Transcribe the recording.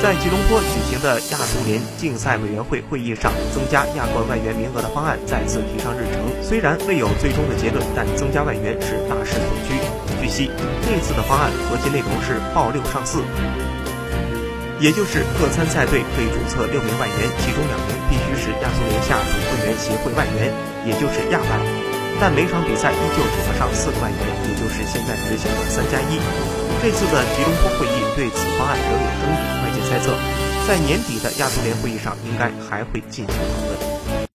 在吉隆坡举行的亚足联竞赛委员会会议上，增加亚冠外援名额的方案再次提上日程。虽然未有最终的结论，但增加外援是大势所趋。据悉，这次的方案核心内容是“报六上四”，也就是各参赛队可以注册六名外援，其中两名必须是亚足联下属会员协会外援，也就是亚外。但每场比赛依旧只能上四个外援，也就是现在执行的三加一。这次的吉隆坡会议对此方案仍有争议，在年底的亚足联会议上应该还会进行讨论。